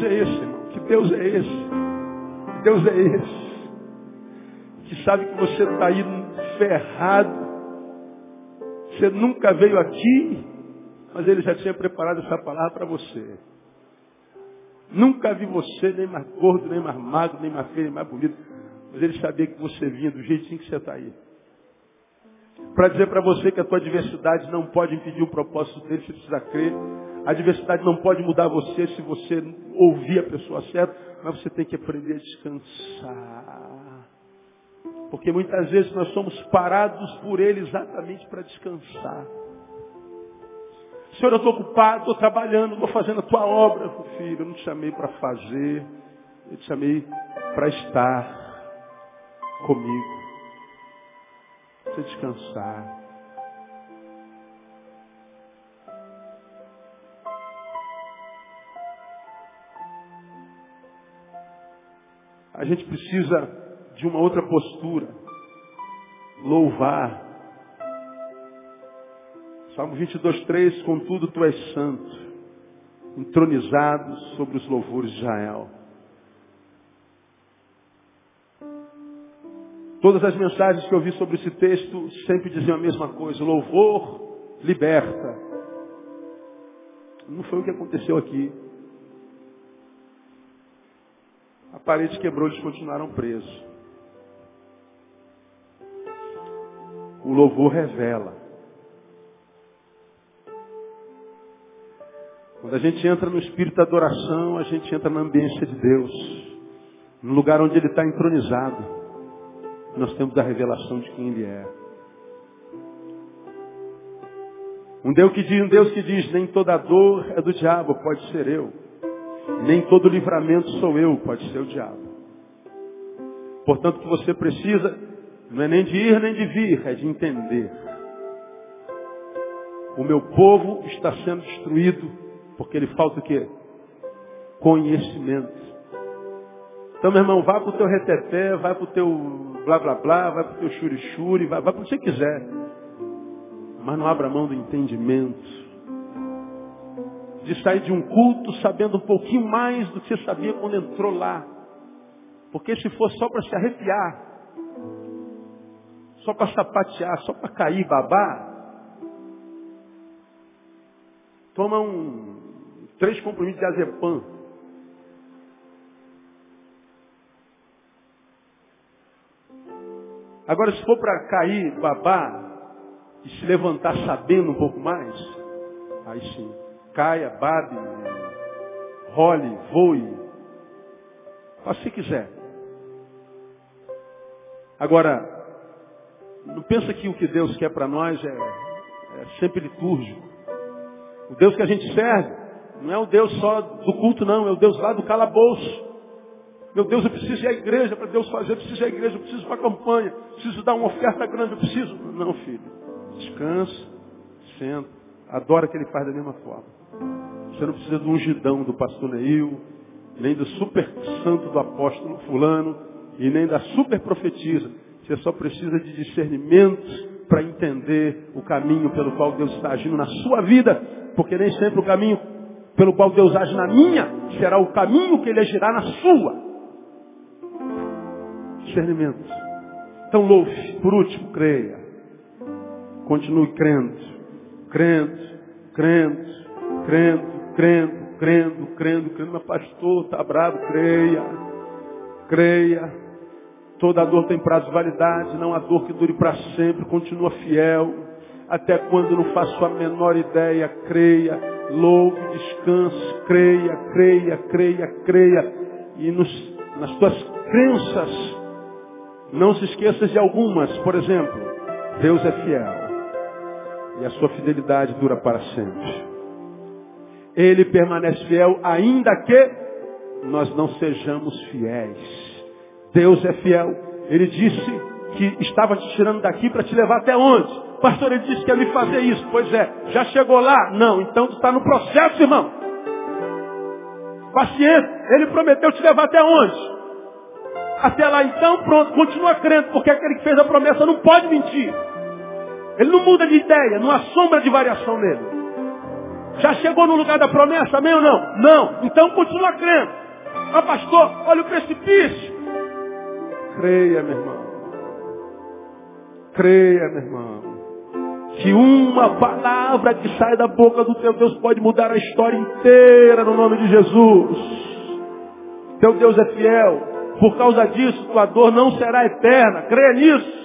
Deus é esse, irmão? Que Deus é esse? Que Deus é esse? Que sabe que você está aí ferrado. Você nunca veio aqui, mas ele já tinha preparado essa palavra para você. Nunca vi você nem mais gordo, nem mais magro, nem mais feio, nem mais bonito. Mas ele sabia que você vinha do jeitinho que você está aí. Para dizer para você que a tua diversidade não pode impedir o propósito dele, você precisa crer. A diversidade não pode mudar você se você ouvir a pessoa certa, mas você tem que aprender a descansar. Porque muitas vezes nós somos parados por Ele exatamente para descansar. Senhor, eu estou ocupado, estou trabalhando, estou fazendo a tua obra, filho. Eu não te chamei para fazer, eu te chamei para estar comigo. Você descansar. A gente precisa de uma outra postura. Louvar. Salmo 22, 3, contudo tu és santo, entronizado sobre os louvores de Israel. Todas as mensagens que eu vi sobre esse texto sempre diziam a mesma coisa. Louvor liberta. Não foi o que aconteceu aqui. Parede quebrou, eles continuaram presos. O louvor revela. Quando a gente entra no espírito da adoração, a gente entra na ambiência de Deus. No lugar onde Ele está entronizado. Nós temos a revelação de quem Ele é. Um Deus que diz, um Deus que diz, nem toda dor é do diabo, pode ser eu. Nem todo livramento sou eu, pode ser o diabo. Portanto, o que você precisa não é nem de ir nem de vir, é de entender. O meu povo está sendo destruído porque ele falta o quê? Conhecimento. Então, meu irmão, vá para o teu reteté, vai para o teu blá blá blá, vai para o teu churi-churi, vai, vai para o que você quiser. Mas não abra mão do entendimento. De sair de um culto sabendo um pouquinho mais do que você sabia quando entrou lá. Porque se for só para se arrepiar, só para sapatear, só para cair, babar, toma um três comprimidos de azepam. Agora, se for para cair, babar e se levantar sabendo um pouco mais, aí sim, caia, babe, role, voe. Faça se quiser. Agora, não pensa que o que Deus quer para nós é, é sempre litúrgico. O Deus que a gente serve não é o Deus só do culto, não. É o Deus lá do calabouço. Meu Deus, eu preciso ir à igreja para Deus fazer. Eu preciso ir à igreja, eu preciso ir para a campanha. Preciso dar uma oferta grande, eu preciso. Não, filho. Descansa, senta. Adora que ele faz da mesma forma. Você não precisa do ungidão do pastor Neil, nem do super santo do apóstolo fulano, e nem da super profetisa. Você só precisa de discernimento para entender o caminho pelo qual Deus está agindo na sua vida, porque nem sempre o caminho pelo qual Deus age na minha será o caminho que ele agirá na sua. Discernimento. Então louve, por último, creia. Continue crendo, crendo, crendo, crendo, crendo, crendo, crendo, crendo. Mas pastor, está bravo, creia, creia. Toda dor tem prazo de validade, não há dor que dure para sempre, continua fiel. Até quando não faço a menor ideia, creia, louve, descanse, creia, creia, creia, creia. E nos, nas tuas crenças, não se esqueça de algumas. Por exemplo, Deus é fiel. E a sua fidelidade dura para sempre. Ele permanece fiel ainda que nós não sejamos fiéis. Deus é fiel. Ele disse que estava te tirando daqui para te levar até onde? Pastor, ele disse que ia me fazer isso. Pois é, já chegou lá? Não, então tu está no processo, irmão. Paciente, ele prometeu te levar até onde? Até lá então, pronto, continua crendo, porque aquele que fez a promessa não pode mentir. Ele não muda de ideia, não há sombra de variação nele. Já chegou no lugar da promessa, amém ou não? Não. Então continua crendo. Ah, pastor, olha o precipício. Creia, meu irmão. Creia, meu irmão. Que uma palavra que sai da boca do teu Deus pode mudar a história inteira no nome de Jesus. Teu Deus é fiel. Por causa disso, tua dor não será eterna. Creia nisso.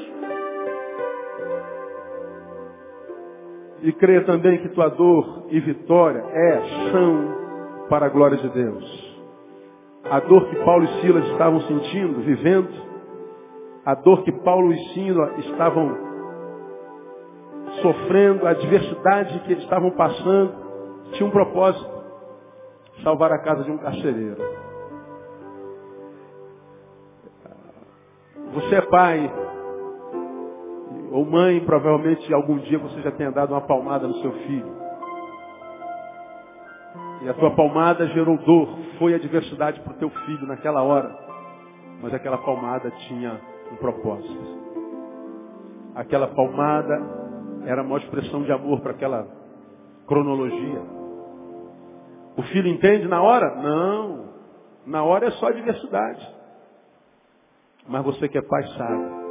E creia também que tua dor e vitória é, são para a glória de Deus. A dor que Paulo e Silas estavam sentindo, vivendo, a dor que Paulo e Silas estavam sofrendo, a adversidade que eles estavam passando, tinha um propósito. Salvar a casa de um carcereiro. Você é pai ou mãe, provavelmente algum dia você já tenha dado uma palmada no seu filho. E a tua palmada gerou dor, foi adversidade para o teu filho naquela hora. Mas aquela palmada tinha um propósito. Aquela palmada era a maior expressão de amor para aquela cronologia. O filho entende na hora? Não. Na hora é só adversidade. Mas você que é pai sabe.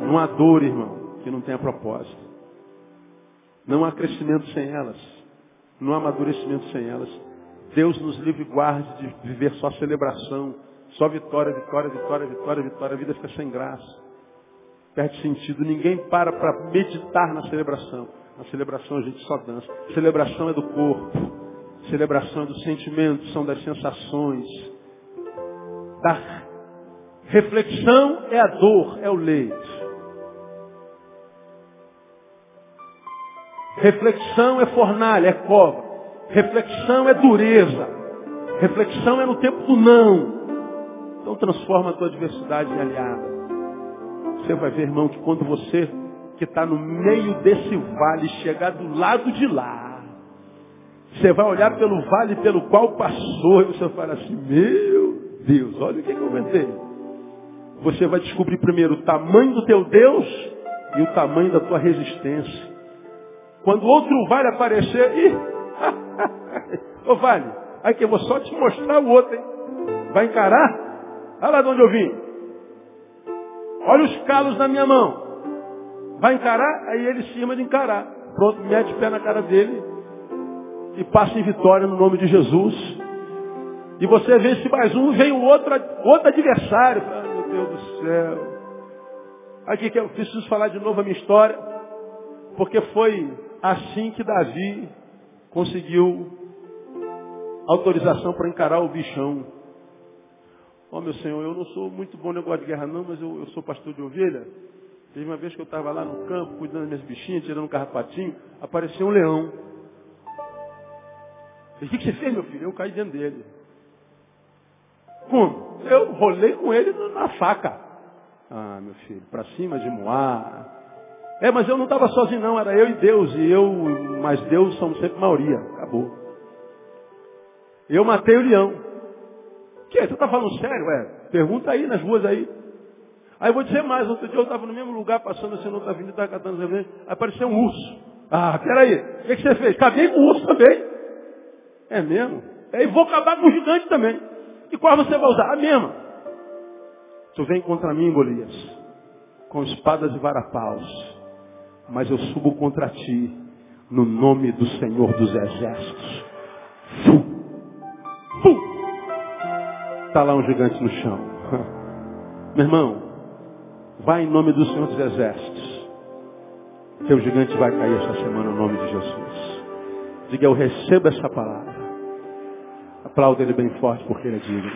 Não há dor, irmão, que não tenha propósito. Não há crescimento sem elas. Não há amadurecimento sem elas. Deus nos livre e guarde de viver só celebração, só vitória, vitória, vitória, vitória, vitória. A vida fica sem graça. Perde sentido. Ninguém para para meditar na celebração. Na celebração a gente só dança. Celebração é do corpo. Celebração é do sentimento, são das sensações. Da Reflexão é a dor, é o leite. Reflexão é fornalha, é cova. Reflexão é dureza. Reflexão é no tempo do não. Então transforma a tua adversidade em aliada. Você vai ver, irmão, que quando você que está no meio desse vale chegar do lado de lá, você vai olhar pelo vale pelo qual passou e você vai falar assim, meu Deus, olha o que, que eu inventei você vai descobrir primeiro o tamanho do teu Deus e o tamanho da tua resistência. Quando outro vale aparecer, ih, ô vale, aí que eu vou só te mostrar o outro, hein? Vai encarar? Olha lá de onde eu vim. Olha os calos na minha mão. Vai encarar? Aí ele se de encarar. Pronto, mete o pé na cara dele e passa em vitória no nome de Jesus. E você vence mais um, vem o outro, outro adversário. Deus do céu. Aqui que eu preciso falar de novo a minha história, porque foi assim que Davi conseguiu autorização para encarar o bichão. Ó oh, meu Senhor, eu não sou muito bom negócio de guerra não, mas eu, eu sou pastor de ovelha. Teve uma vez que eu estava lá no campo, cuidando das minhas bichinhas, tirando um carrapatinho, apareceu um leão. o que, que você fez, meu filho? Eu caí dentro dele. Como? Eu rolei com ele na faca. Ah, meu filho, para cima de Moá. É, mas eu não estava sozinho não, era eu e Deus. E eu, mas Deus somos sempre maioria. Acabou. Eu matei o leão. O que? Tu está falando sério? É, pergunta aí nas ruas aí. Aí eu vou dizer mais, outro dia eu estava no mesmo lugar, passando assim, outra avenida, estava catando cerveja, apareceu um urso. Ah, peraí, o que, que você fez? Acabei com o urso também. É mesmo? É, e vou acabar com o gigante também. E qual você vai usar? A mesma. Tu vem contra mim, Golias, com espadas e varapaus, mas eu subo contra ti, no nome do Senhor dos Exércitos. Fum! Fum! Está lá um gigante no chão. Meu irmão, vai em nome do Senhor dos Exércitos. Teu gigante vai cair esta semana no nome de Jesus. Diga, eu recebo essa palavra. Aplauda ele bem forte porque ele é digno.